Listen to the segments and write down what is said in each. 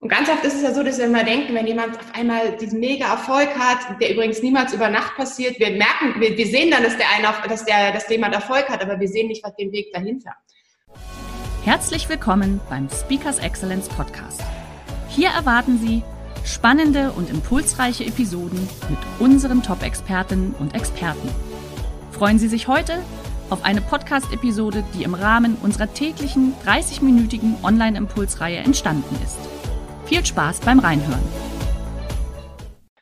Und ganz oft ist es ja so, dass wir immer denken, wenn jemand auf einmal diesen mega Erfolg hat, der übrigens niemals über Nacht passiert, wir merken, wir, wir sehen dann, dass der eine, dass der, dass jemand Erfolg hat, aber wir sehen nicht, was den Weg dahinter. Herzlich willkommen beim Speakers Excellence Podcast. Hier erwarten Sie spannende und impulsreiche Episoden mit unseren Top-Expertinnen und Experten. Freuen Sie sich heute auf eine Podcast-Episode, die im Rahmen unserer täglichen 30-minütigen Online-Impulsreihe entstanden ist. Viel Spaß beim Reinhören.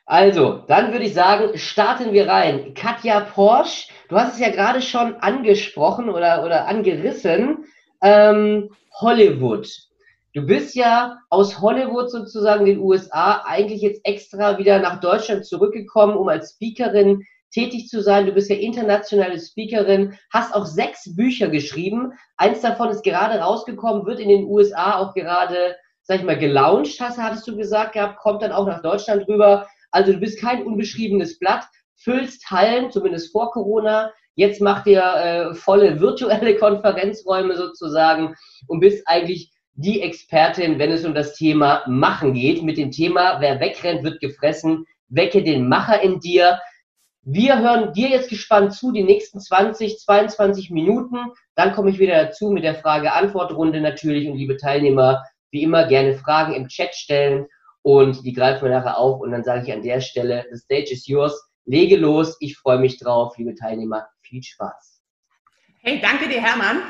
Also, dann würde ich sagen, starten wir rein. Katja Porsche, du hast es ja gerade schon angesprochen oder, oder angerissen. Ähm, Hollywood. Du bist ja aus Hollywood sozusagen den USA eigentlich jetzt extra wieder nach Deutschland zurückgekommen, um als Speakerin tätig zu sein. Du bist ja internationale Speakerin, hast auch sechs Bücher geschrieben. Eins davon ist gerade rausgekommen, wird in den USA auch gerade sag ich mal, gelauncht hast, hattest du gesagt gehabt, kommt dann auch nach Deutschland rüber. Also du bist kein unbeschriebenes Blatt, füllst Hallen, zumindest vor Corona. Jetzt macht ihr äh, volle virtuelle Konferenzräume sozusagen und bist eigentlich die Expertin, wenn es um das Thema Machen geht. Mit dem Thema, wer wegrennt, wird gefressen. Wecke den Macher in dir. Wir hören dir jetzt gespannt zu, die nächsten 20, 22 Minuten. Dann komme ich wieder dazu mit der Frage-Antwort-Runde natürlich und liebe Teilnehmer, wie immer gerne Fragen im Chat stellen und die greifen wir nachher auf und dann sage ich an der Stelle, the stage is yours, lege los, ich freue mich drauf, liebe Teilnehmer, viel Spaß. Hey, danke dir, Hermann.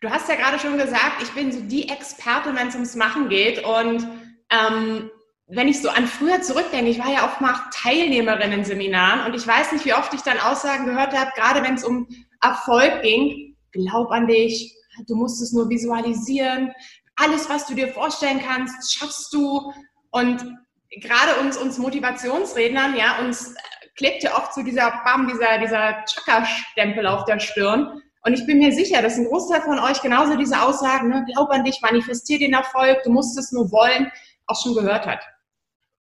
Du hast ja gerade schon gesagt, ich bin so die Expertin, wenn es ums Machen geht. Und ähm, wenn ich so an früher zurückdenke, ich war ja auch mal Teilnehmerin in Seminaren. Und ich weiß nicht, wie oft ich dann Aussagen gehört habe, gerade wenn es um Erfolg ging, glaub an dich, du musst es nur visualisieren, alles, was du dir vorstellen kannst, schaffst du. Und gerade uns, uns Motivationsrednern, ja, uns klebt ja oft so dieser Bam, dieser, dieser Chaka-Stempel auf der Stirn. Und ich bin mir sicher, dass ein Großteil von euch genauso diese Aussagen, ne, glaub an dich, manifestier den Erfolg, du musst es nur wollen, auch schon gehört hat.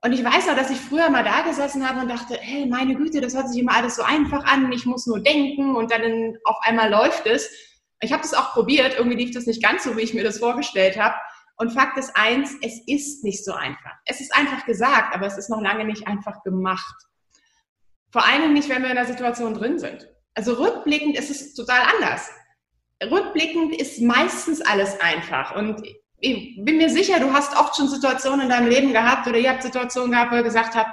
Und ich weiß auch, dass ich früher mal da gesessen habe und dachte, hey, meine Güte, das hört sich immer alles so einfach an, ich muss nur denken und dann auf einmal läuft es. Ich habe das auch probiert, irgendwie lief das nicht ganz so, wie ich mir das vorgestellt habe. Und Fakt ist eins, es ist nicht so einfach. Es ist einfach gesagt, aber es ist noch lange nicht einfach gemacht. Vor allem nicht, wenn wir in der Situation drin sind. Also rückblickend ist es total anders. Rückblickend ist meistens alles einfach. Und ich bin mir sicher, du hast oft schon Situationen in deinem Leben gehabt oder ihr habt Situationen gehabt, wo ihr gesagt habt,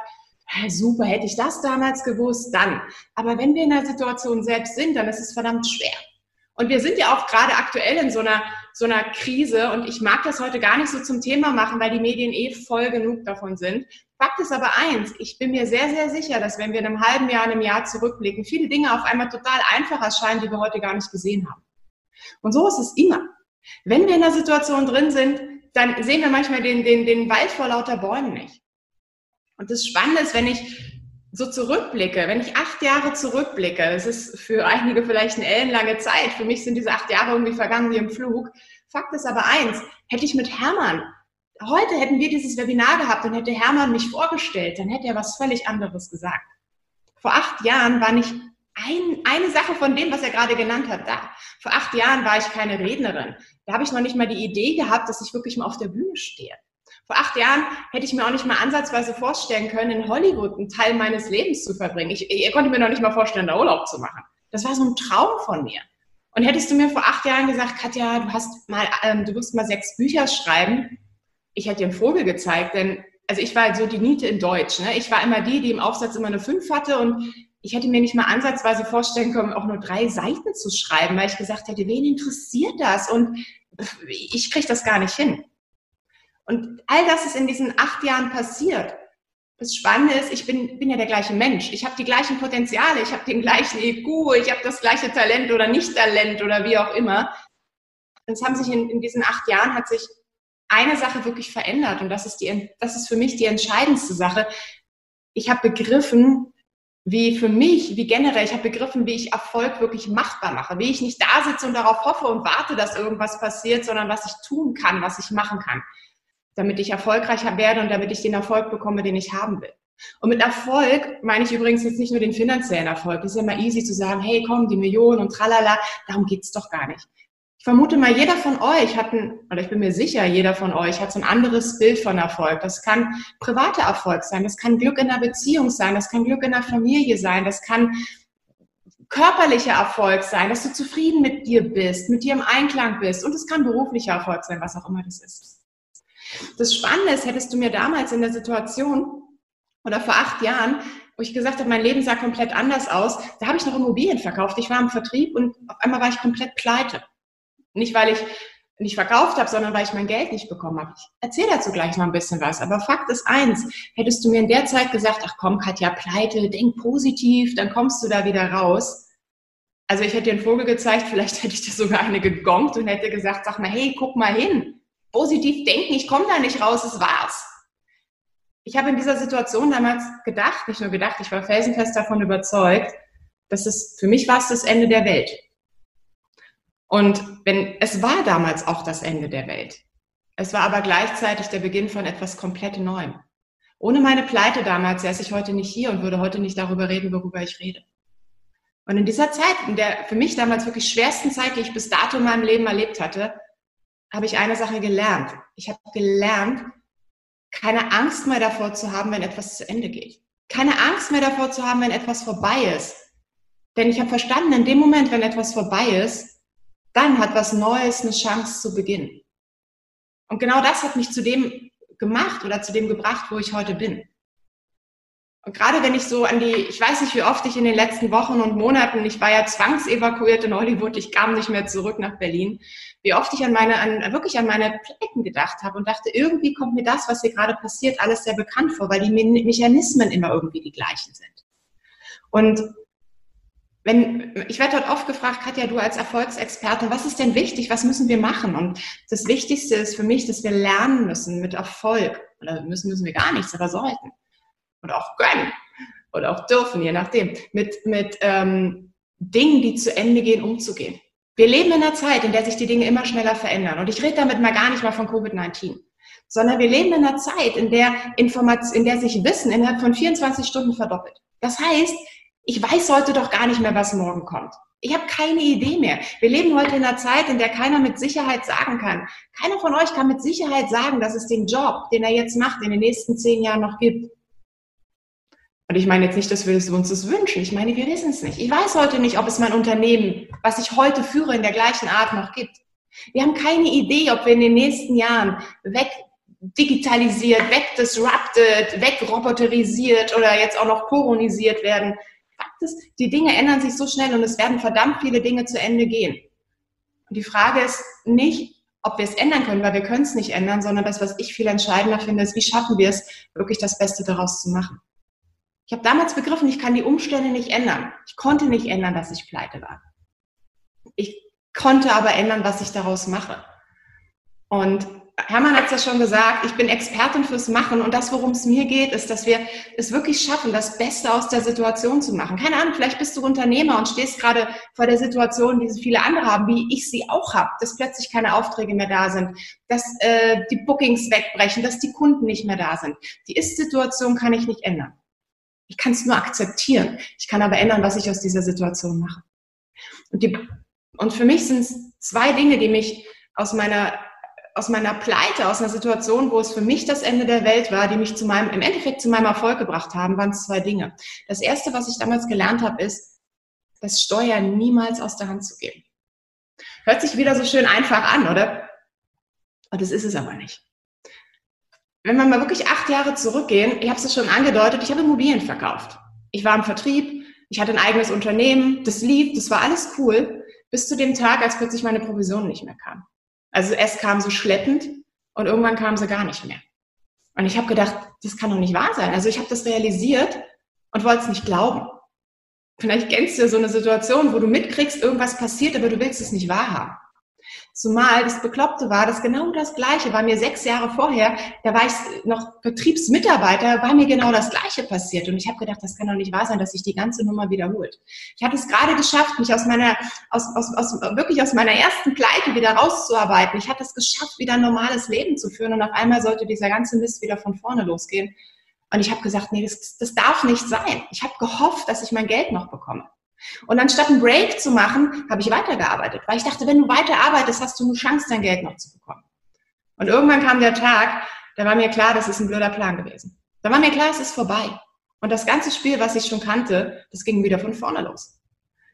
super, hätte ich das damals gewusst, dann. Aber wenn wir in der Situation selbst sind, dann ist es verdammt schwer. Und wir sind ja auch gerade aktuell in so einer, so einer Krise und ich mag das heute gar nicht so zum Thema machen, weil die Medien eh voll genug davon sind. Fakt ist aber eins, ich bin mir sehr, sehr sicher, dass wenn wir in einem halben Jahr, in einem Jahr zurückblicken, viele Dinge auf einmal total einfach erscheinen, die wir heute gar nicht gesehen haben. Und so ist es immer. Wenn wir in der Situation drin sind, dann sehen wir manchmal den, den, den Wald vor lauter Bäumen nicht. Und das Spannende ist, wenn ich so zurückblicke, wenn ich acht Jahre zurückblicke, das ist für einige vielleicht eine ellenlange Zeit, für mich sind diese acht Jahre irgendwie vergangen wie im Flug. Fakt ist aber eins, hätte ich mit Hermann, heute hätten wir dieses Webinar gehabt und hätte Hermann mich vorgestellt, dann hätte er was völlig anderes gesagt. Vor acht Jahren war nicht ein, eine Sache von dem, was er gerade genannt hat, da. Vor acht Jahren war ich keine Rednerin. Da habe ich noch nicht mal die Idee gehabt, dass ich wirklich mal auf der Bühne stehe. Vor acht Jahren hätte ich mir auch nicht mal ansatzweise vorstellen können, in Hollywood einen Teil meines Lebens zu verbringen. Ich, ich konnte mir noch nicht mal vorstellen, da Urlaub zu machen. Das war so ein Traum von mir. Und hättest du mir vor acht Jahren gesagt, Katja, du hast mal, ähm, du wirst mal sechs Bücher schreiben, ich hätte dir einen Vogel gezeigt, denn also ich war so die Niete in Deutsch. Ne? Ich war immer die, die im Aufsatz immer eine fünf hatte und ich hätte mir nicht mal ansatzweise vorstellen können, auch nur drei Seiten zu schreiben, weil ich gesagt hätte, wen interessiert das? Und ich kriege das gar nicht hin. Und all das ist in diesen acht Jahren passiert. Das Spannende ist, ich bin, bin ja der gleiche Mensch. Ich habe die gleichen Potenziale, ich habe den gleichen IQ, ich habe das gleiche Talent oder Nicht-Talent oder wie auch immer. Es haben sich in, in diesen acht Jahren hat sich eine Sache wirklich verändert und das ist, die, das ist für mich die entscheidendste Sache. Ich habe begriffen, wie für mich, wie generell, ich habe begriffen, wie ich Erfolg wirklich machbar mache, wie ich nicht da sitze und darauf hoffe und warte, dass irgendwas passiert, sondern was ich tun kann, was ich machen kann, damit ich erfolgreicher werde und damit ich den Erfolg bekomme, den ich haben will. Und mit Erfolg meine ich übrigens jetzt nicht nur den finanziellen Erfolg. Das ist ja immer easy zu sagen, hey, komm, die Millionen und tralala. Darum geht's doch gar nicht. Ich vermute mal, jeder von euch hat ein, oder ich bin mir sicher, jeder von euch hat so ein anderes Bild von Erfolg. Das kann privater Erfolg sein, das kann Glück in der Beziehung sein, das kann Glück in der Familie sein, das kann körperlicher Erfolg sein, dass du zufrieden mit dir bist, mit dir im Einklang bist und es kann beruflicher Erfolg sein, was auch immer das ist. Das Spannende ist, hättest du mir damals in der Situation oder vor acht Jahren, wo ich gesagt habe, mein Leben sah komplett anders aus, da habe ich noch Immobilien verkauft. Ich war im Vertrieb und auf einmal war ich komplett pleite. Nicht, weil ich nicht verkauft habe, sondern weil ich mein Geld nicht bekommen habe. Ich erzähle dazu gleich noch ein bisschen was. Aber Fakt ist eins, hättest du mir in der Zeit gesagt, ach komm, Katja, pleite, denk positiv, dann kommst du da wieder raus. Also ich hätte dir einen Vogel gezeigt, vielleicht hätte ich dir sogar eine gegongt und hätte gesagt, sag mal, hey, guck mal hin. Positiv denken, ich komme da nicht raus, es war's. Ich habe in dieser Situation damals gedacht, nicht nur gedacht, ich war felsenfest davon überzeugt, dass es, für mich war es das Ende der Welt. Und wenn, es war damals auch das Ende der Welt. Es war aber gleichzeitig der Beginn von etwas komplett Neuem. Ohne meine Pleite damals säße ich heute nicht hier und würde heute nicht darüber reden, worüber ich rede. Und in dieser Zeit, in der für mich damals wirklich schwersten Zeit, die ich bis dato in meinem Leben erlebt hatte, habe ich eine Sache gelernt. Ich habe gelernt, keine Angst mehr davor zu haben, wenn etwas zu Ende geht. Keine Angst mehr davor zu haben, wenn etwas vorbei ist. Denn ich habe verstanden, in dem Moment, wenn etwas vorbei ist, dann hat was Neues eine Chance zu beginnen. Und genau das hat mich zu dem gemacht oder zu dem gebracht, wo ich heute bin. Und gerade wenn ich so an die, ich weiß nicht, wie oft ich in den letzten Wochen und Monaten, ich war ja zwangsevakuiert in Hollywood, ich kam nicht mehr zurück nach Berlin, wie oft ich an meine, an, wirklich an meine Pleiten gedacht habe und dachte, irgendwie kommt mir das, was hier gerade passiert, alles sehr bekannt vor, weil die Mechanismen immer irgendwie die gleichen sind. Und wenn, ich werde dort oft gefragt, Katja, du als Erfolgsexperte, was ist denn wichtig? Was müssen wir machen? Und das Wichtigste ist für mich, dass wir lernen müssen mit Erfolg. Oder müssen, müssen wir gar nichts, aber sollten. Und auch können. Oder auch dürfen, je nachdem. Mit, mit ähm, Dingen, die zu Ende gehen, umzugehen. Wir leben in einer Zeit, in der sich die Dinge immer schneller verändern. Und ich rede damit mal gar nicht mal von Covid-19 sondern wir leben in einer Zeit, in der, Information, in der sich Wissen innerhalb von 24 Stunden verdoppelt. Das heißt, ich weiß heute doch gar nicht mehr, was morgen kommt. Ich habe keine Idee mehr. Wir leben heute in einer Zeit, in der keiner mit Sicherheit sagen kann. Keiner von euch kann mit Sicherheit sagen, dass es den Job, den er jetzt macht, in den nächsten zehn Jahren noch gibt. Und ich meine jetzt nicht, dass wir uns das wünschen. Ich meine, wir wissen es nicht. Ich weiß heute nicht, ob es mein Unternehmen, was ich heute führe, in der gleichen Art noch gibt. Wir haben keine Idee, ob wir in den nächsten Jahren weg digitalisiert, wegdisrupted, wegroboterisiert oder jetzt auch noch koronisiert werden. Fakt ist, die Dinge ändern sich so schnell und es werden verdammt viele Dinge zu Ende gehen. Und die Frage ist nicht, ob wir es ändern können, weil wir können es nicht ändern, sondern das, was ich viel entscheidender finde, ist, wie schaffen wir es, wirklich das Beste daraus zu machen. Ich habe damals begriffen, ich kann die Umstände nicht ändern. Ich konnte nicht ändern, dass ich pleite war. Ich konnte aber ändern, was ich daraus mache. Und Hermann hat es ja schon gesagt, ich bin Expertin fürs Machen und das, worum es mir geht, ist, dass wir es wirklich schaffen, das Beste aus der Situation zu machen. Keine Ahnung, vielleicht bist du Unternehmer und stehst gerade vor der Situation, die viele andere haben, wie ich sie auch habe, dass plötzlich keine Aufträge mehr da sind, dass äh, die Bookings wegbrechen, dass die Kunden nicht mehr da sind. Die Ist-Situation kann ich nicht ändern. Ich kann es nur akzeptieren. Ich kann aber ändern, was ich aus dieser Situation mache. Und, die, und für mich sind es zwei Dinge, die mich aus meiner aus meiner Pleite, aus einer Situation, wo es für mich das Ende der Welt war, die mich zu meinem, im Endeffekt zu meinem Erfolg gebracht haben, waren zwei Dinge. Das erste, was ich damals gelernt habe, ist, das Steuern niemals aus der Hand zu geben. Hört sich wieder so schön einfach an, oder? Und das ist es aber nicht. Wenn wir mal wirklich acht Jahre zurückgehen, ich habe es schon angedeutet, ich habe Immobilien verkauft. Ich war im Vertrieb, ich hatte ein eigenes Unternehmen, das lief, das war alles cool, bis zu dem Tag, als plötzlich meine Provision nicht mehr kam. Also es kam so schleppend und irgendwann kam sie gar nicht mehr. Und ich habe gedacht, das kann doch nicht wahr sein. Also ich habe das realisiert und wollte es nicht glauben. Vielleicht kennst du so eine Situation, wo du mitkriegst, irgendwas passiert, aber du willst es nicht wahrhaben. Zumal das Bekloppte war, das genau das Gleiche war mir sechs Jahre vorher, da war ich noch Vertriebsmitarbeiter, war mir genau das Gleiche passiert. Und ich habe gedacht, das kann doch nicht wahr sein, dass sich die ganze Nummer wiederholt. Ich hatte es gerade geschafft, mich aus meiner, aus, aus, aus, wirklich aus meiner ersten Pleite wieder rauszuarbeiten. Ich hatte es geschafft, wieder ein normales Leben zu führen. Und auf einmal sollte dieser ganze Mist wieder von vorne losgehen. Und ich habe gesagt, nee, das, das darf nicht sein. Ich habe gehofft, dass ich mein Geld noch bekomme. Und anstatt einen Break zu machen, habe ich weitergearbeitet, weil ich dachte, wenn du weiterarbeitest, hast du eine Chance, dein Geld noch zu bekommen. Und irgendwann kam der Tag, da war mir klar, das ist ein blöder Plan gewesen. Da war mir klar, es ist vorbei. Und das ganze Spiel, was ich schon kannte, das ging wieder von vorne los.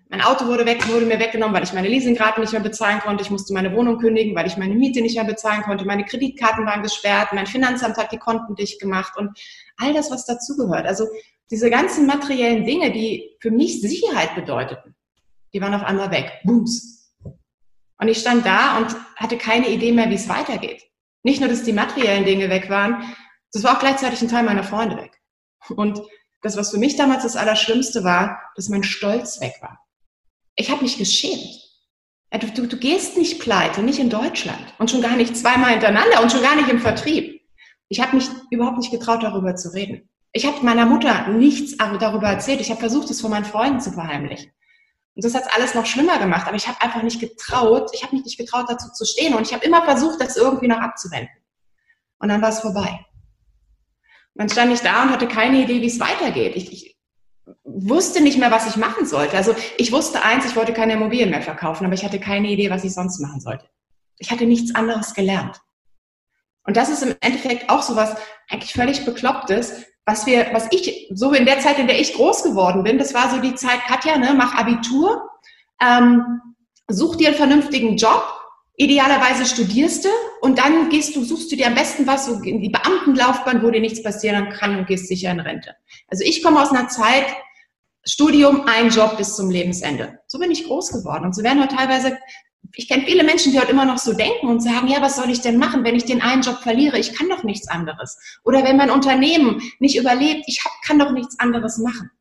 Mein Auto wurde weg, wurde mir weggenommen, weil ich meine Leasingrate nicht mehr bezahlen konnte. Ich musste meine Wohnung kündigen, weil ich meine Miete nicht mehr bezahlen konnte. Meine Kreditkarten waren gesperrt. Mein Finanzamt hat die Konten dicht gemacht und all das, was dazugehört. Also diese ganzen materiellen Dinge, die für mich Sicherheit bedeuteten, die waren auf einmal weg. Booms. Und ich stand da und hatte keine Idee mehr, wie es weitergeht. Nicht nur, dass die materiellen Dinge weg waren, das war auch gleichzeitig ein Teil meiner Freunde weg. Und das, was für mich damals das Allerschlimmste war, dass mein Stolz weg war. Ich habe mich geschämt. Du, du, du gehst nicht pleite, nicht in Deutschland und schon gar nicht zweimal hintereinander und schon gar nicht im Vertrieb. Ich habe mich überhaupt nicht getraut, darüber zu reden. Ich habe meiner Mutter nichts darüber erzählt. Ich habe versucht, es von meinen Freunden zu verheimlichen. Und das hat alles noch schlimmer gemacht. Aber ich habe einfach nicht getraut. Ich habe mich nicht getraut, dazu zu stehen. Und ich habe immer versucht, das irgendwie noch abzuwenden. Und dann war es vorbei. Und dann stand ich da und hatte keine Idee, wie es weitergeht. Ich, ich wusste nicht mehr, was ich machen sollte. Also ich wusste eins, ich wollte keine Immobilien mehr verkaufen, aber ich hatte keine Idee, was ich sonst machen sollte. Ich hatte nichts anderes gelernt. Und das ist im Endeffekt auch so was eigentlich völlig Beklopptes, was wir, was ich, so in der Zeit, in der ich groß geworden bin, das war so die Zeit, Katja, ne, mach Abitur, ähm, such dir einen vernünftigen Job, idealerweise studierst du und dann gehst du, suchst du dir am besten was, so in die Beamtenlaufbahn, wo dir nichts passieren kann und gehst sicher in Rente. Also ich komme aus einer Zeit, Studium, ein Job bis zum Lebensende. So bin ich groß geworden. Und so werden heute teilweise ich kenne viele Menschen, die heute immer noch so denken und sagen, ja, was soll ich denn machen, wenn ich den einen Job verliere? Ich kann doch nichts anderes. Oder wenn mein Unternehmen nicht überlebt, ich hab, kann doch nichts anderes machen.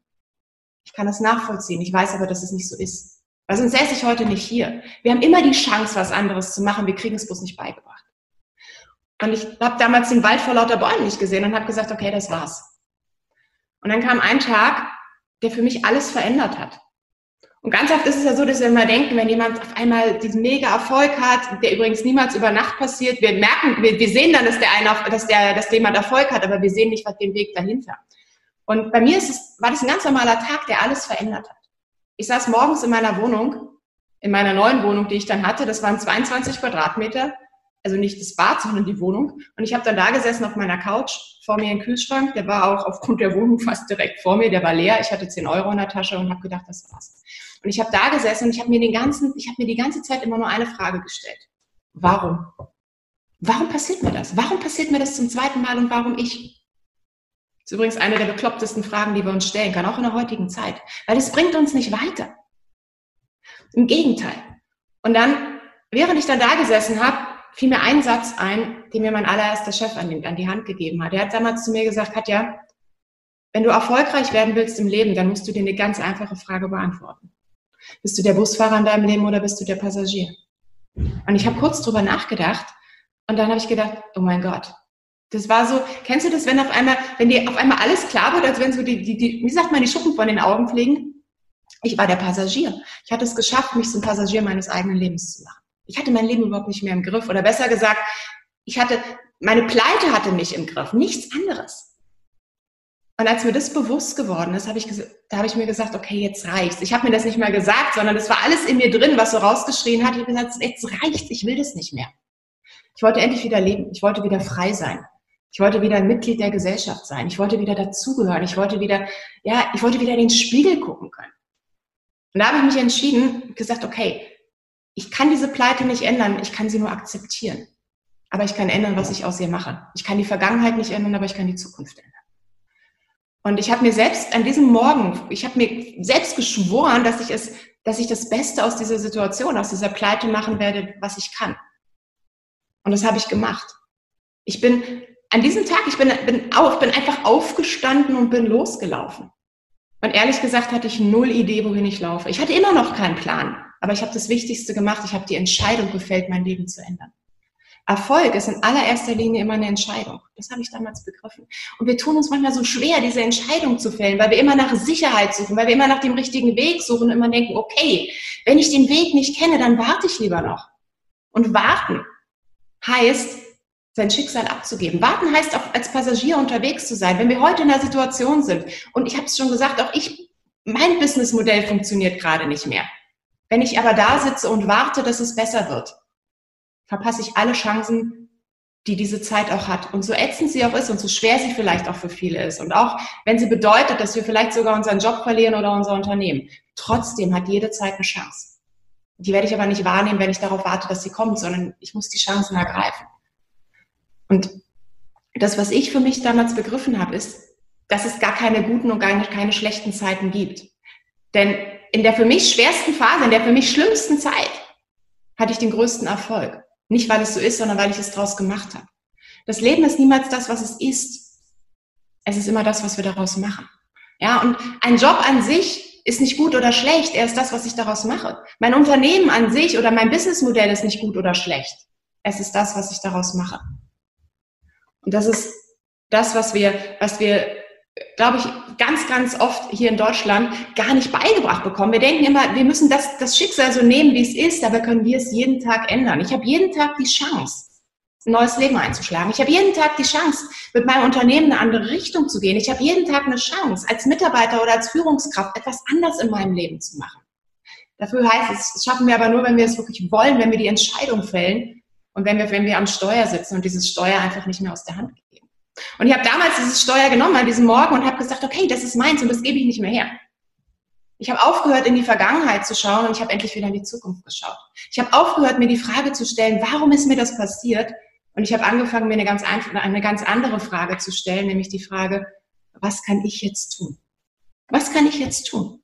Ich kann das nachvollziehen. Ich weiß aber, dass es nicht so ist. Weil sonst säße ich heute nicht hier. Wir haben immer die Chance, was anderes zu machen. Wir kriegen es bloß nicht beigebracht. Und ich habe damals den Wald vor lauter Bäumen nicht gesehen und habe gesagt, okay, das war's. Und dann kam ein Tag, der für mich alles verändert hat. Und ganz oft ist es ja so, dass wir immer denken, wenn jemand auf einmal diesen mega Erfolg hat, der übrigens niemals über Nacht passiert, wir merken, wir, wir sehen dann, dass der eine, dass der, dass jemand Erfolg hat, aber wir sehen nicht, was den Weg dahinter. Und bei mir ist es, war das ein ganz normaler Tag, der alles verändert hat. Ich saß morgens in meiner Wohnung, in meiner neuen Wohnung, die ich dann hatte, das waren 22 Quadratmeter, also nicht das Bad, sondern die Wohnung. Und ich habe dann da gesessen auf meiner Couch, vor mir ein Kühlschrank, der war auch aufgrund der Wohnung fast direkt vor mir, der war leer. Ich hatte 10 Euro in der Tasche und habe gedacht, das war's. Und ich habe da gesessen und ich habe mir den ganzen, ich habe mir die ganze Zeit immer nur eine Frage gestellt. Warum? Warum passiert mir das? Warum passiert mir das zum zweiten Mal und warum ich? Das ist übrigens eine der beklopptesten Fragen, die wir uns stellen können, auch in der heutigen Zeit. Weil es bringt uns nicht weiter. Im Gegenteil. Und dann, während ich dann da gesessen habe, fiel mir ein Satz ein, den mir mein allererster Chef an die, an die Hand gegeben hat. Er hat damals zu mir gesagt, Katja, wenn du erfolgreich werden willst im Leben, dann musst du dir eine ganz einfache Frage beantworten. Bist du der Busfahrer in deinem Leben oder bist du der Passagier? Und ich habe kurz drüber nachgedacht und dann habe ich gedacht, oh mein Gott. Das war so, kennst du das, wenn auf einmal, wenn dir auf einmal alles klar wird, als wenn so die, die, die, wie sagt man, die Schuppen von den Augen fliegen? Ich war der Passagier. Ich hatte es geschafft, mich zum Passagier meines eigenen Lebens zu machen. Ich hatte mein Leben überhaupt nicht mehr im Griff. Oder besser gesagt, ich hatte, meine Pleite hatte mich im Griff, nichts anderes. Und als mir das bewusst geworden ist, habe ich, da habe ich mir gesagt, okay, jetzt reicht's. Ich habe mir das nicht mehr gesagt, sondern das war alles in mir drin, was so rausgeschrien hat. Ich habe gesagt, jetzt reicht's, ich will das nicht mehr. Ich wollte endlich wieder leben. Ich wollte wieder frei sein. Ich wollte wieder ein Mitglied der Gesellschaft sein. Ich wollte wieder dazugehören. Ich wollte wieder, ja, ich wollte wieder in den Spiegel gucken können. Und da habe ich mich entschieden, gesagt, okay, ich kann diese Pleite nicht ändern. Ich kann sie nur akzeptieren. Aber ich kann ändern, was ich aus ihr mache. Ich kann die Vergangenheit nicht ändern, aber ich kann die Zukunft ändern. Und ich habe mir selbst an diesem Morgen, ich habe mir selbst geschworen, dass ich es, dass ich das Beste aus dieser Situation, aus dieser Pleite machen werde, was ich kann. Und das habe ich gemacht. Ich bin an diesem Tag, ich bin, bin, auf, bin einfach aufgestanden und bin losgelaufen. Und ehrlich gesagt hatte ich null Idee, wohin ich laufe. Ich hatte immer noch keinen Plan, aber ich habe das Wichtigste gemacht. Ich habe die Entscheidung gefällt, mein Leben zu ändern. Erfolg ist in allererster Linie immer eine Entscheidung. Das habe ich damals begriffen. Und wir tun uns manchmal so schwer, diese Entscheidung zu fällen, weil wir immer nach Sicherheit suchen, weil wir immer nach dem richtigen Weg suchen und immer denken, okay, wenn ich den Weg nicht kenne, dann warte ich lieber noch. Und warten heißt, sein Schicksal abzugeben. Warten heißt auch als Passagier unterwegs zu sein. Wenn wir heute in einer Situation sind, und ich habe es schon gesagt, auch ich, mein Businessmodell funktioniert gerade nicht mehr. Wenn ich aber da sitze und warte, dass es besser wird, verpasse ich alle Chancen, die diese Zeit auch hat. Und so ätzend sie auch ist und so schwer sie vielleicht auch für viele ist. Und auch wenn sie bedeutet, dass wir vielleicht sogar unseren Job verlieren oder unser Unternehmen. Trotzdem hat jede Zeit eine Chance. Die werde ich aber nicht wahrnehmen, wenn ich darauf warte, dass sie kommt, sondern ich muss die Chancen ergreifen. Und das, was ich für mich damals begriffen habe, ist, dass es gar keine guten und gar keine schlechten Zeiten gibt. Denn in der für mich schwersten Phase, in der für mich schlimmsten Zeit, hatte ich den größten Erfolg. Nicht, weil es so ist, sondern weil ich es draus gemacht habe. Das Leben ist niemals das, was es ist. Es ist immer das, was wir daraus machen. Ja, und ein Job an sich ist nicht gut oder schlecht. Er ist das, was ich daraus mache. Mein Unternehmen an sich oder mein Businessmodell ist nicht gut oder schlecht. Es ist das, was ich daraus mache. Und das ist das, was wir, was wir glaube ich, ganz, ganz oft hier in Deutschland gar nicht beigebracht bekommen. Wir denken immer, wir müssen das, das Schicksal so nehmen, wie es ist, aber können wir es jeden Tag ändern. Ich habe jeden Tag die Chance, ein neues Leben einzuschlagen. Ich habe jeden Tag die Chance, mit meinem Unternehmen eine andere Richtung zu gehen. Ich habe jeden Tag eine Chance, als Mitarbeiter oder als Führungskraft etwas anders in meinem Leben zu machen. Dafür heißt es, das schaffen wir aber nur, wenn wir es wirklich wollen, wenn wir die Entscheidung fällen und wenn wir, wenn wir am Steuer sitzen und dieses Steuer einfach nicht mehr aus der Hand geben. Und ich habe damals dieses Steuer genommen an diesem Morgen und habe gesagt, okay, das ist meins und das gebe ich nicht mehr her. Ich habe aufgehört, in die Vergangenheit zu schauen und ich habe endlich wieder in die Zukunft geschaut. Ich habe aufgehört, mir die Frage zu stellen, warum ist mir das passiert? Und ich habe angefangen, mir eine ganz, eine ganz andere Frage zu stellen, nämlich die Frage, was kann ich jetzt tun? Was kann ich jetzt tun?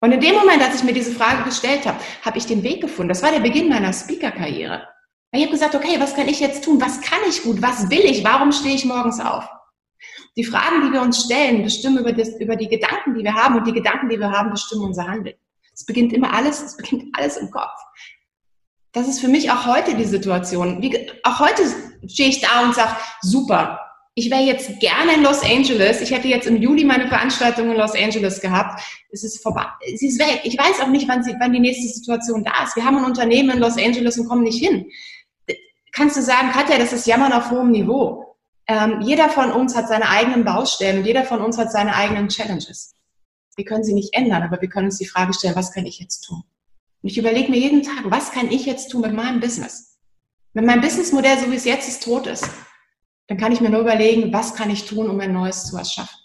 Und in dem Moment, als ich mir diese Frage gestellt habe, habe ich den Weg gefunden. Das war der Beginn meiner Speaker-Karriere. Ich habe gesagt, okay, was kann ich jetzt tun? Was kann ich gut? Was will ich? Warum stehe ich morgens auf? Die Fragen, die wir uns stellen, bestimmen über, das, über die Gedanken, die wir haben und die Gedanken, die wir haben, bestimmen unser Handeln. Es beginnt immer alles, es beginnt alles im Kopf. Das ist für mich auch heute die Situation. Wie, auch heute stehe ich da und sage, super, ich wäre jetzt gerne in Los Angeles. Ich hätte jetzt im Juli meine Veranstaltung in Los Angeles gehabt. Es ist vorbei. Sie ist weg. Ich weiß auch nicht, wann, sie, wann die nächste Situation da ist. Wir haben ein Unternehmen in Los Angeles und kommen nicht hin kannst du sagen, Katja, das ist Jammern auf hohem Niveau. Ähm, jeder von uns hat seine eigenen Baustellen jeder von uns hat seine eigenen Challenges. Wir können sie nicht ändern, aber wir können uns die Frage stellen, was kann ich jetzt tun? Und ich überlege mir jeden Tag, was kann ich jetzt tun mit meinem Business? Wenn mein Businessmodell, so wie es jetzt ist, tot ist, dann kann ich mir nur überlegen, was kann ich tun, um ein neues zu erschaffen.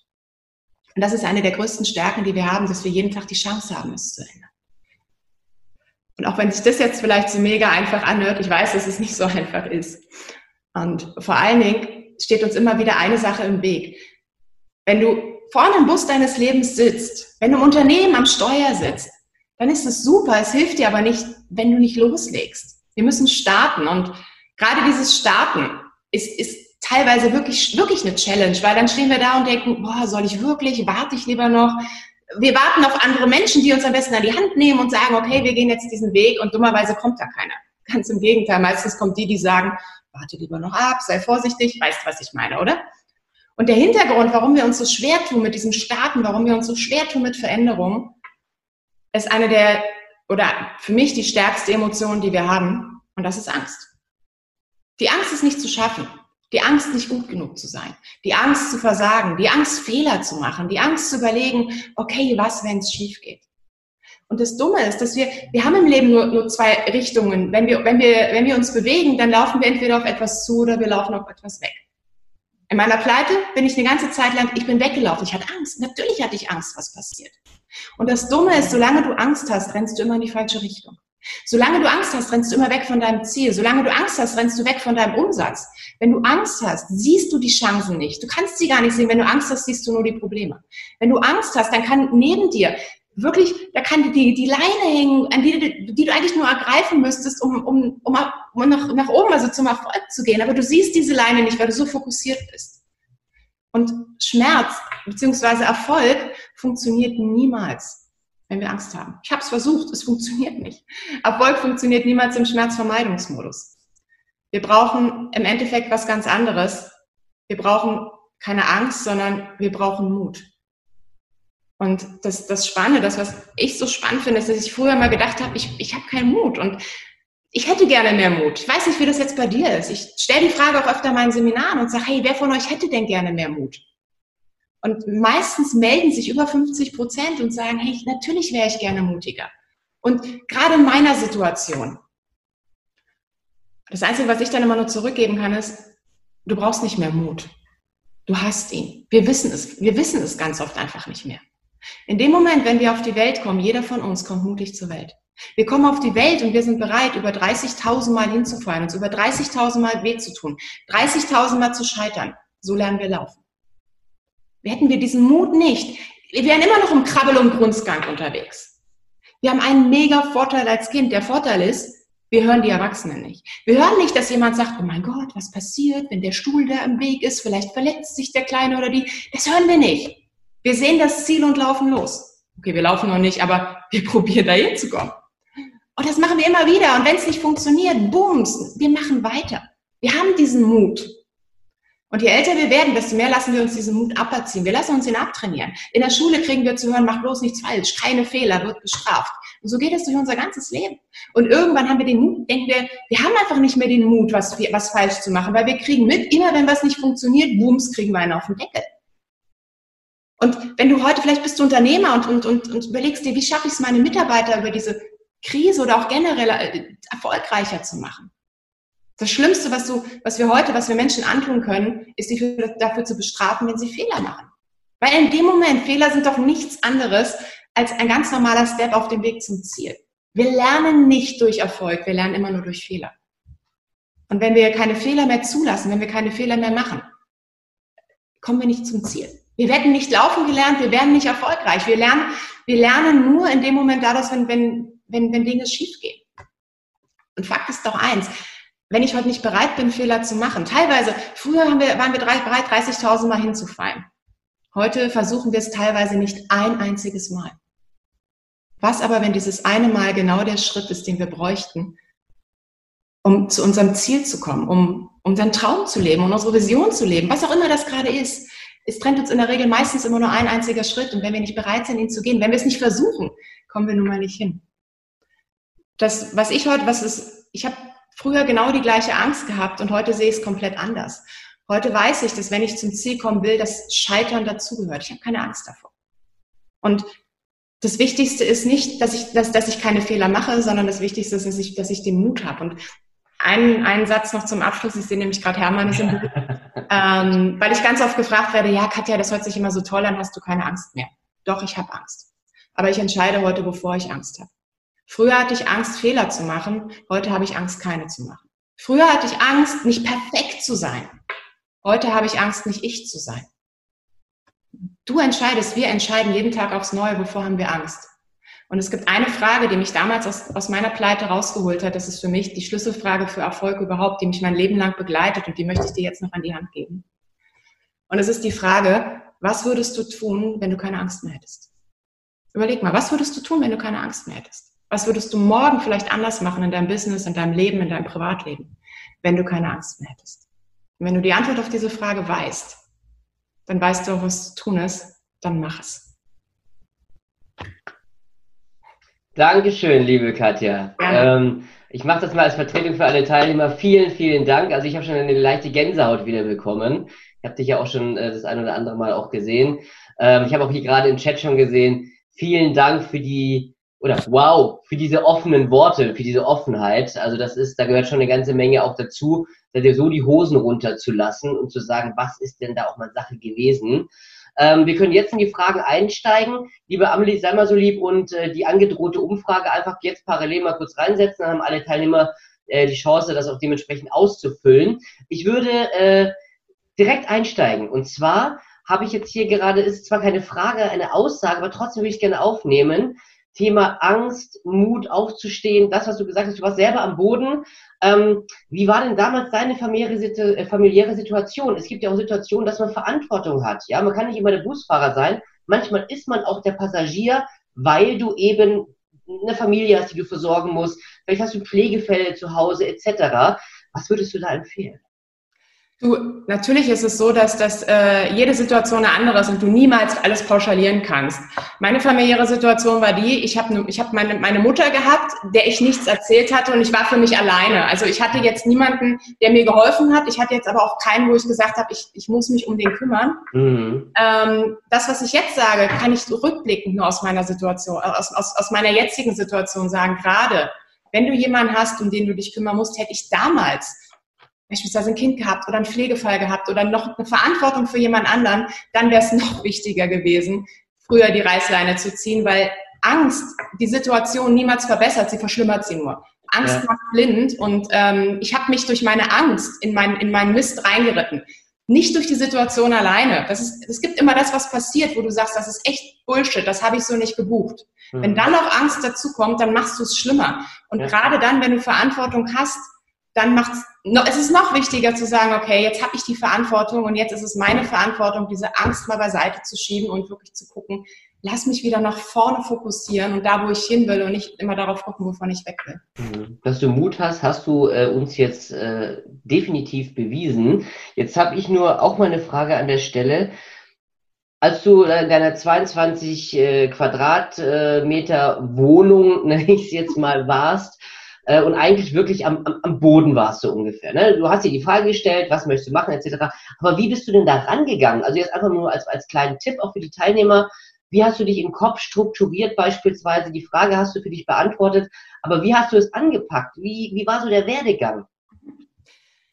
Und das ist eine der größten Stärken, die wir haben, dass wir jeden Tag die Chance haben, es zu ändern. Und auch wenn sich das jetzt vielleicht so mega einfach anhört, ich weiß, dass es nicht so einfach ist. Und vor allen Dingen steht uns immer wieder eine Sache im Weg. Wenn du vorne im Bus deines Lebens sitzt, wenn du im Unternehmen am Steuer sitzt, dann ist es super. Es hilft dir aber nicht, wenn du nicht loslegst. Wir müssen starten. Und gerade dieses Starten ist, ist teilweise wirklich, wirklich eine Challenge, weil dann stehen wir da und denken, boah, soll ich wirklich, warte ich lieber noch? Wir warten auf andere Menschen, die uns am besten an die Hand nehmen und sagen, okay, wir gehen jetzt diesen Weg und dummerweise kommt da keiner. Ganz im Gegenteil, meistens kommt die, die sagen, warte lieber noch ab, sei vorsichtig, weißt, was ich meine, oder? Und der Hintergrund, warum wir uns so schwer tun mit diesem Starten, warum wir uns so schwer tun mit Veränderungen, ist eine der, oder für mich die stärkste Emotion, die wir haben, und das ist Angst. Die Angst ist nicht zu schaffen. Die Angst, nicht gut genug zu sein. Die Angst zu versagen. Die Angst, Fehler zu machen. Die Angst zu überlegen, okay, was, wenn es schief geht? Und das Dumme ist, dass wir, wir haben im Leben nur, nur zwei Richtungen. Wenn wir, wenn, wir, wenn wir uns bewegen, dann laufen wir entweder auf etwas zu oder wir laufen auf etwas weg. In meiner Pleite bin ich eine ganze Zeit lang, ich bin weggelaufen. Ich hatte Angst. Natürlich hatte ich Angst, was passiert. Und das Dumme ist, solange du Angst hast, rennst du immer in die falsche Richtung. Solange du Angst hast, rennst du immer weg von deinem Ziel. Solange du Angst hast, rennst du weg von deinem Umsatz. Wenn du Angst hast, siehst du die Chancen nicht. Du kannst sie gar nicht sehen. Wenn du Angst hast, siehst du nur die Probleme. Wenn du Angst hast, dann kann neben dir wirklich, da kann die, die Leine hängen, an die, die du eigentlich nur ergreifen müsstest, um, um, um, um nach, nach oben, also zum Erfolg zu gehen. Aber du siehst diese Leine nicht, weil du so fokussiert bist. Und Schmerz beziehungsweise Erfolg funktioniert niemals, wenn wir Angst haben. Ich habe es versucht, es funktioniert nicht. Erfolg funktioniert niemals im Schmerzvermeidungsmodus. Wir brauchen im Endeffekt was ganz anderes. Wir brauchen keine Angst, sondern wir brauchen Mut. Und das, das Spannende, das, was ich so spannend finde, ist, dass ich früher mal gedacht habe, ich, ich habe keinen Mut und ich hätte gerne mehr Mut. Ich weiß nicht, wie das jetzt bei dir ist. Ich stelle die Frage auch öfter in meinen Seminaren und sage, hey, wer von euch hätte denn gerne mehr Mut? Und meistens melden sich über 50 Prozent und sagen, hey, natürlich wäre ich gerne mutiger. Und gerade in meiner Situation. Das Einzige, was ich dann immer nur zurückgeben kann, ist, du brauchst nicht mehr Mut. Du hast ihn. Wir wissen es. Wir wissen es ganz oft einfach nicht mehr. In dem Moment, wenn wir auf die Welt kommen, jeder von uns kommt mutig zur Welt. Wir kommen auf die Welt und wir sind bereit, über 30.000 Mal hinzufallen, uns über 30.000 Mal weh zu tun, 30.000 Mal zu scheitern. So lernen wir laufen. Hätten wir diesen Mut nicht, wir wären immer noch im Krabbel- und Grundsgang unterwegs. Wir haben einen mega Vorteil als Kind. Der Vorteil ist, wir hören die Erwachsenen nicht. Wir hören nicht, dass jemand sagt, oh mein Gott, was passiert, wenn der Stuhl da im Weg ist, vielleicht verletzt sich der Kleine oder die. Das hören wir nicht. Wir sehen das Ziel und laufen los. Okay, wir laufen noch nicht, aber wir probieren da hinzukommen. Und das machen wir immer wieder. Und wenn es nicht funktioniert, booms, wir machen weiter. Wir haben diesen Mut. Und je älter wir werden, desto mehr lassen wir uns diesen Mut aberziehen. Wir lassen uns ihn abtrainieren. In der Schule kriegen wir zu hören, mach bloß nichts falsch, keine Fehler, wird bestraft. Und so geht es durch unser ganzes Leben. Und irgendwann haben wir den Mut, denken wir, wir haben einfach nicht mehr den Mut, was, was falsch zu machen, weil wir kriegen mit, immer wenn was nicht funktioniert, booms, kriegen wir einen auf den Deckel. Und wenn du heute, vielleicht bist du Unternehmer und, und, und, und überlegst dir, wie schaffe ich es, meine Mitarbeiter über diese Krise oder auch generell äh, erfolgreicher zu machen. Das Schlimmste, was, du, was wir heute, was wir Menschen antun können, ist, sie dafür zu bestrafen, wenn sie Fehler machen. Weil in dem Moment, Fehler sind doch nichts anderes als ein ganz normaler Step auf dem Weg zum Ziel. Wir lernen nicht durch Erfolg, wir lernen immer nur durch Fehler. Und wenn wir keine Fehler mehr zulassen, wenn wir keine Fehler mehr machen, kommen wir nicht zum Ziel. Wir werden nicht laufen gelernt, wir werden nicht erfolgreich. Wir lernen, wir lernen nur in dem Moment daraus, wenn, wenn, wenn, wenn Dinge schief gehen. Und Fakt ist doch eins, wenn ich heute nicht bereit bin, Fehler zu machen. Teilweise, früher haben wir, waren wir bereit, 30.000 Mal hinzufallen. Heute versuchen wir es teilweise nicht ein einziges Mal. Was aber, wenn dieses eine Mal genau der Schritt ist, den wir bräuchten, um zu unserem Ziel zu kommen, um unseren Traum zu leben und unsere Vision zu leben, was auch immer das gerade ist. Es trennt uns in der Regel meistens immer nur ein einziger Schritt und wenn wir nicht bereit sind, ihn zu gehen, wenn wir es nicht versuchen, kommen wir nun mal nicht hin. Das, was ich heute, was ist, ich habe früher genau die gleiche Angst gehabt und heute sehe ich es komplett anders. Heute weiß ich, dass wenn ich zum Ziel kommen will, das Scheitern dazugehört. Ich habe keine Angst davor. Und das Wichtigste ist nicht, dass ich, dass, dass ich keine Fehler mache, sondern das Wichtigste ist, dass ich, dass ich den Mut habe. Und einen, einen Satz noch zum Abschluss. Ich sehe nämlich gerade Hermann ist im Buch. ähm, weil ich ganz oft gefragt werde, ja, Katja, das hört sich immer so toll an, hast du keine Angst mehr? Doch, ich habe Angst. Aber ich entscheide heute, bevor ich Angst habe. Früher hatte ich Angst, Fehler zu machen. Heute habe ich Angst, keine zu machen. Früher hatte ich Angst, nicht perfekt zu sein. Heute habe ich Angst, nicht ich zu sein. Du entscheidest, wir entscheiden jeden Tag aufs Neue, wovor haben wir Angst. Und es gibt eine Frage, die mich damals aus, aus meiner Pleite rausgeholt hat. Das ist für mich die Schlüsselfrage für Erfolg überhaupt, die mich mein Leben lang begleitet und die möchte ich dir jetzt noch an die Hand geben. Und es ist die Frage, was würdest du tun, wenn du keine Angst mehr hättest? Überleg mal, was würdest du tun, wenn du keine Angst mehr hättest? Was würdest du morgen vielleicht anders machen in deinem Business, in deinem Leben, in deinem Privatleben, wenn du keine Angst mehr hättest? Und wenn du die Antwort auf diese Frage weißt, dann weißt du auch, was zu tun ist, dann mach es. Dankeschön, liebe Katja. Ähm, ich mache das mal als Vertretung für alle Teilnehmer. Vielen, vielen Dank. Also ich habe schon eine leichte Gänsehaut wieder bekommen. Ich habe dich ja auch schon äh, das ein oder andere Mal auch gesehen. Ähm, ich habe auch hier gerade im Chat schon gesehen. Vielen Dank für die oder wow, für diese offenen Worte, für diese Offenheit. Also das ist, da gehört schon eine ganze Menge auch dazu, dir so die Hosen runterzulassen und zu sagen, was ist denn da auch mal Sache gewesen. Ähm, wir können jetzt in die Fragen einsteigen. Liebe Amelie, sei mal so lieb und äh, die angedrohte Umfrage einfach jetzt parallel mal kurz reinsetzen. Dann haben alle Teilnehmer äh, die Chance, das auch dementsprechend auszufüllen. Ich würde äh, direkt einsteigen. Und zwar habe ich jetzt hier gerade, ist zwar keine Frage, eine Aussage, aber trotzdem würde ich gerne aufnehmen. Thema Angst, Mut aufzustehen, das, was du gesagt hast, du warst selber am Boden. Ähm, wie war denn damals deine familiäre, äh, familiäre Situation? Es gibt ja auch Situationen, dass man Verantwortung hat. Ja, man kann nicht immer der Busfahrer sein, manchmal ist man auch der Passagier, weil du eben eine Familie hast, die du versorgen musst. Vielleicht hast du Pflegefälle zu Hause etc. Was würdest du da empfehlen? Du, natürlich ist es so, dass das äh, jede Situation eine andere ist und du niemals alles pauschalieren kannst. Meine familiäre Situation war die, ich habe ne, ich hab meine, meine Mutter gehabt, der ich nichts erzählt hatte und ich war für mich alleine. Also ich hatte jetzt niemanden, der mir geholfen hat. Ich hatte jetzt aber auch keinen, wo ich gesagt habe, ich, ich muss mich um den kümmern. Mhm. Ähm, das, was ich jetzt sage, kann ich rückblickend nur aus meiner Situation, aus, aus, aus meiner jetzigen Situation sagen. Gerade wenn du jemanden hast, um den du dich kümmern musst, hätte ich damals beispielsweise ein Kind gehabt oder einen Pflegefall gehabt oder noch eine Verantwortung für jemand anderen, dann wäre es noch wichtiger gewesen, früher die Reißleine zu ziehen, weil Angst die Situation niemals verbessert, sie verschlimmert sie nur. Angst ja. macht blind und ähm, ich habe mich durch meine Angst in, mein, in meinen Mist reingeritten. Nicht durch die Situation alleine. Das ist, es gibt immer das, was passiert, wo du sagst, das ist echt Bullshit, das habe ich so nicht gebucht. Mhm. Wenn dann noch Angst dazu kommt, dann machst du es schlimmer. Und ja. gerade dann, wenn du Verantwortung hast, dann macht es ist noch wichtiger zu sagen, okay, jetzt habe ich die Verantwortung und jetzt ist es meine Verantwortung, diese Angst mal beiseite zu schieben und wirklich zu gucken, lass mich wieder nach vorne fokussieren und da, wo ich hin will und nicht immer darauf gucken, wovon ich weg will. Mhm. Dass du Mut hast, hast du äh, uns jetzt äh, definitiv bewiesen. Jetzt habe ich nur auch mal eine Frage an der Stelle. Als du in deiner 22 äh, Quadratmeter Wohnung, nenne ich es jetzt mal, warst, äh, und eigentlich wirklich am, am, am Boden warst du ungefähr. Ne? Du hast dir die Frage gestellt, was möchtest du machen, etc. Aber wie bist du denn da rangegangen? Also jetzt einfach nur als, als kleinen Tipp auch für die Teilnehmer. Wie hast du dich im Kopf strukturiert beispielsweise? Die Frage hast du für dich beantwortet. Aber wie hast du es angepackt? Wie, wie war so der Werdegang?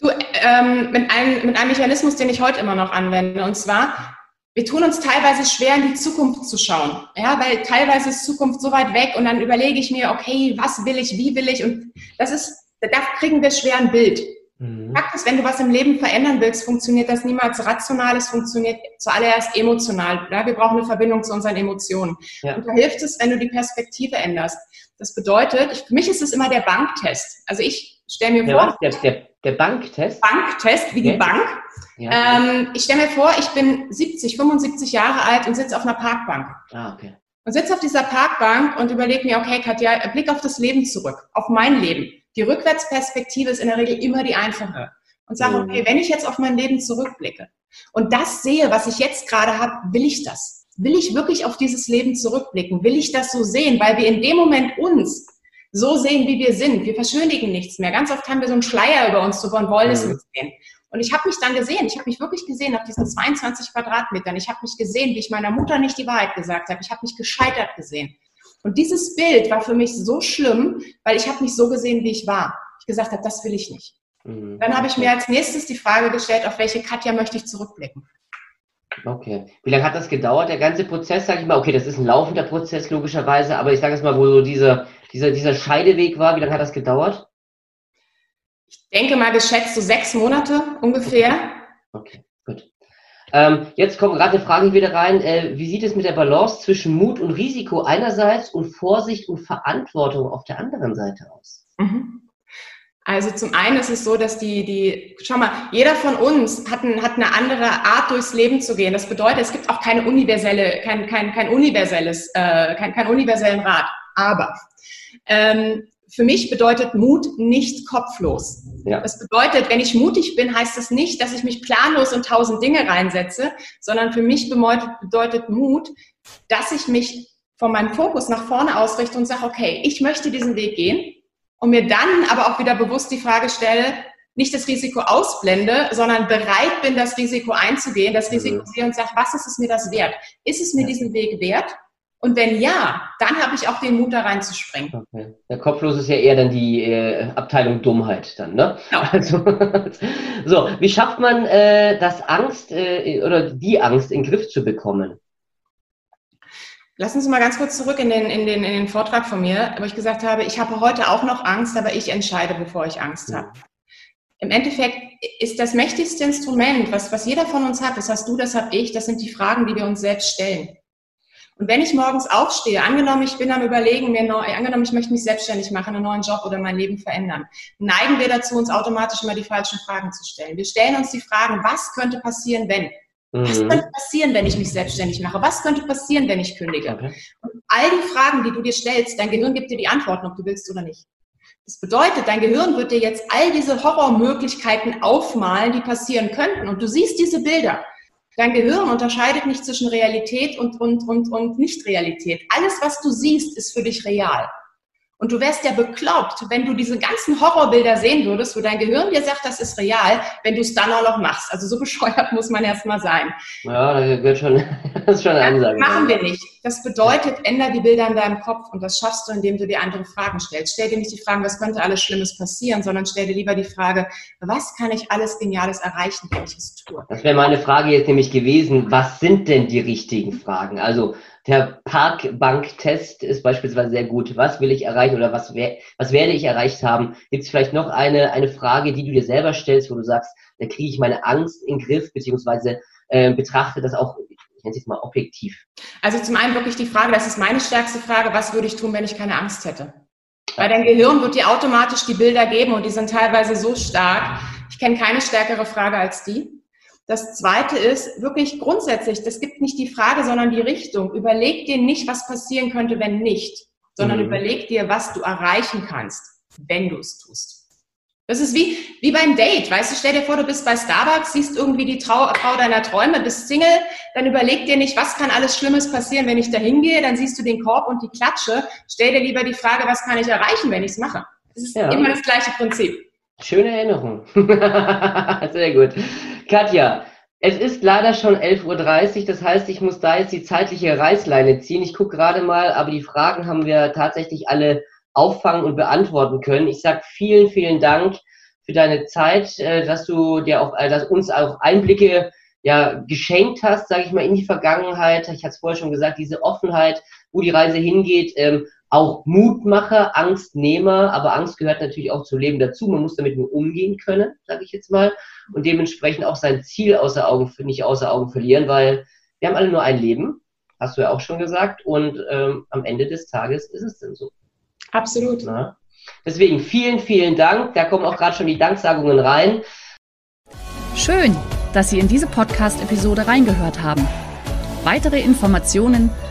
Du, ähm, mit, einem, mit einem Mechanismus, den ich heute immer noch anwende. Und zwar, wir tun uns teilweise schwer, in die Zukunft zu schauen. Ja, weil teilweise ist Zukunft so weit weg und dann überlege ich mir, okay, was will ich, wie will ich? Und das ist, da kriegen wir schwer ein Bild. Mhm. Fakt ist, wenn du was im Leben verändern willst, funktioniert das niemals rational, es funktioniert zuallererst emotional. Ja? Wir brauchen eine Verbindung zu unseren Emotionen. Ja. Und da hilft es, wenn du die Perspektive änderst. Das bedeutet, für mich ist es immer der Banktest. Also ich stelle mir der vor. Der, der, der Banktest? Banktest, wie die Bank. Ja. Ähm, ich stelle mir vor, ich bin 70, 75 Jahre alt und sitze auf einer Parkbank. Ah, okay. Und sitze auf dieser Parkbank und überlege mir, okay, Katja, Blick auf das Leben zurück, auf mein Leben. Die Rückwärtsperspektive ist in der Regel immer die einfache. Und sage, mhm. okay, wenn ich jetzt auf mein Leben zurückblicke und das sehe, was ich jetzt gerade habe, will ich das? Will ich wirklich auf dieses Leben zurückblicken? Will ich das so sehen? Weil wir in dem Moment uns so sehen, wie wir sind. Wir verschönigen nichts mehr. Ganz oft haben wir so einen Schleier über uns drüber und wollen es mhm. nicht sehen. Und ich habe mich dann gesehen, ich habe mich wirklich gesehen auf diesen 22 Quadratmetern. Ich habe mich gesehen, wie ich meiner Mutter nicht die Wahrheit gesagt habe. Ich habe mich gescheitert gesehen. Und dieses Bild war für mich so schlimm, weil ich habe mich so gesehen, wie ich war. Ich gesagt habe, das will ich nicht. Mhm. Dann habe ich mir als nächstes die Frage gestellt, auf welche Katja möchte ich zurückblicken. Okay. Wie lange hat das gedauert, der ganze Prozess, sage ich mal? Okay, das ist ein laufender Prozess logischerweise, aber ich sage es mal, wo so dieser, dieser, dieser Scheideweg war, wie lange hat das gedauert? Ich denke mal geschätzt so sechs Monate ungefähr. Okay, gut. Ähm, jetzt kommt gerade eine Frage wieder rein. Äh, wie sieht es mit der Balance zwischen Mut und Risiko einerseits und Vorsicht und Verantwortung auf der anderen Seite aus? Mhm. Also zum einen ist es so, dass die, die, schau mal, jeder von uns hat, ein, hat eine andere Art durchs Leben zu gehen. Das bedeutet, es gibt auch keine universelle, kein, kein, kein universelles, äh, kein, kein universellen Rat. Aber ähm, für mich bedeutet Mut nicht kopflos. Ja. Das bedeutet, wenn ich mutig bin, heißt das nicht, dass ich mich planlos in tausend Dinge reinsetze, sondern für mich bedeutet, Mut, dass ich mich von meinem Fokus nach vorne ausrichte und sage, okay, ich möchte diesen Weg gehen und mir dann aber auch wieder bewusst die Frage stelle, nicht das Risiko ausblende, sondern bereit bin, das Risiko einzugehen, das Risiko mhm. sehe und sage, was ist es mir das wert? Ist es mir diesen Weg wert? Und wenn ja, dann habe ich auch den Mut, da reinzuspringen. Okay. Der Kopflos ist ja eher dann die äh, Abteilung Dummheit dann, ne? Genau. Also, so, wie schafft man äh, das Angst äh, oder die Angst in den Griff zu bekommen? Lassen Sie mal ganz kurz zurück in den, in, den, in den Vortrag von mir, wo ich gesagt habe, ich habe heute auch noch Angst, aber ich entscheide, bevor ich Angst habe. Im Endeffekt ist das mächtigste Instrument, was, was jeder von uns hat, das hast du, das habe ich, das sind die Fragen, die wir uns selbst stellen. Und wenn ich morgens aufstehe, angenommen, ich bin am Überlegen, mir neu, angenommen, ich möchte mich selbstständig machen, einen neuen Job oder mein Leben verändern, neigen wir dazu, uns automatisch immer die falschen Fragen zu stellen. Wir stellen uns die Fragen, was könnte passieren, wenn? Mhm. Was könnte passieren, wenn ich mich selbstständig mache? Was könnte passieren, wenn ich kündige? Okay. Und all die Fragen, die du dir stellst, dein Gehirn gibt dir die Antworten, ob du willst oder nicht. Das bedeutet, dein Gehirn wird dir jetzt all diese Horrormöglichkeiten aufmalen, die passieren könnten. Und du siehst diese Bilder. Dein Gehirn unterscheidet nicht zwischen Realität und, und, und, und Nicht-Realität. Alles, was du siehst, ist für dich real. Und du wärst ja bekloppt, wenn du diese ganzen Horrorbilder sehen würdest, wo dein Gehirn dir sagt, das ist real, wenn du es dann auch noch machst. Also so bescheuert muss man erst mal sein. Ja, das wird schon, das ist schon eine Ansage. Das machen wir nicht. Das bedeutet, änder die Bilder in deinem Kopf und das schaffst du, indem du dir andere Fragen stellst. Stell dir nicht die Fragen, was könnte alles Schlimmes passieren, sondern stell dir lieber die Frage, was kann ich alles Geniales erreichen, wenn ich es tue? Das wäre meine Frage jetzt nämlich gewesen, was sind denn die richtigen Fragen? Also der Parkbank-Test ist beispielsweise sehr gut. Was will ich erreichen oder was, was werde ich erreicht haben? Gibt es vielleicht noch eine, eine Frage, die du dir selber stellst, wo du sagst, da kriege ich meine Angst in den Griff, beziehungsweise äh, betrachte das auch, ich nenne es jetzt mal objektiv? Also zum einen wirklich die Frage, das ist meine stärkste Frage, was würde ich tun, wenn ich keine Angst hätte? Weil dein Gehirn wird dir automatisch die Bilder geben und die sind teilweise so stark. Ich kenne keine stärkere Frage als die. Das zweite ist wirklich grundsätzlich, es gibt nicht die Frage, sondern die Richtung. Überleg dir nicht, was passieren könnte, wenn nicht, sondern mhm. überleg dir, was du erreichen kannst, wenn du es tust. Das ist wie, wie beim Date, weißt du, stell dir vor, du bist bei Starbucks, siehst irgendwie die Trau Frau deiner Träume, bist Single, dann überleg dir nicht, was kann alles Schlimmes passieren, wenn ich da hingehe, dann siehst du den Korb und die Klatsche, stell dir lieber die Frage, was kann ich erreichen, wenn ich es mache. Das ist ja. immer das gleiche Prinzip. Schöne Erinnerung. Sehr gut. Katja, es ist leider schon 11.30 Uhr, das heißt, ich muss da jetzt die zeitliche Reißleine ziehen. Ich gucke gerade mal, aber die Fragen haben wir tatsächlich alle auffangen und beantworten können. Ich sage vielen, vielen Dank für deine Zeit, äh, dass du dir auch, äh, dass uns auch Einblicke ja, geschenkt hast, sage ich mal, in die Vergangenheit. Ich hatte es vorher schon gesagt, diese Offenheit, wo die Reise hingeht. Auch Mutmacher, Angstnehmer, aber Angst gehört natürlich auch zum Leben dazu. Man muss damit nur umgehen können, sage ich jetzt mal, und dementsprechend auch sein Ziel außer Augen, nicht außer Augen verlieren, weil wir haben alle nur ein Leben, hast du ja auch schon gesagt, und ähm, am Ende des Tages ist es denn so. Absolut. Na? Deswegen vielen, vielen Dank. Da kommen auch gerade schon die Danksagungen rein. Schön, dass Sie in diese Podcast-Episode reingehört haben. Weitere Informationen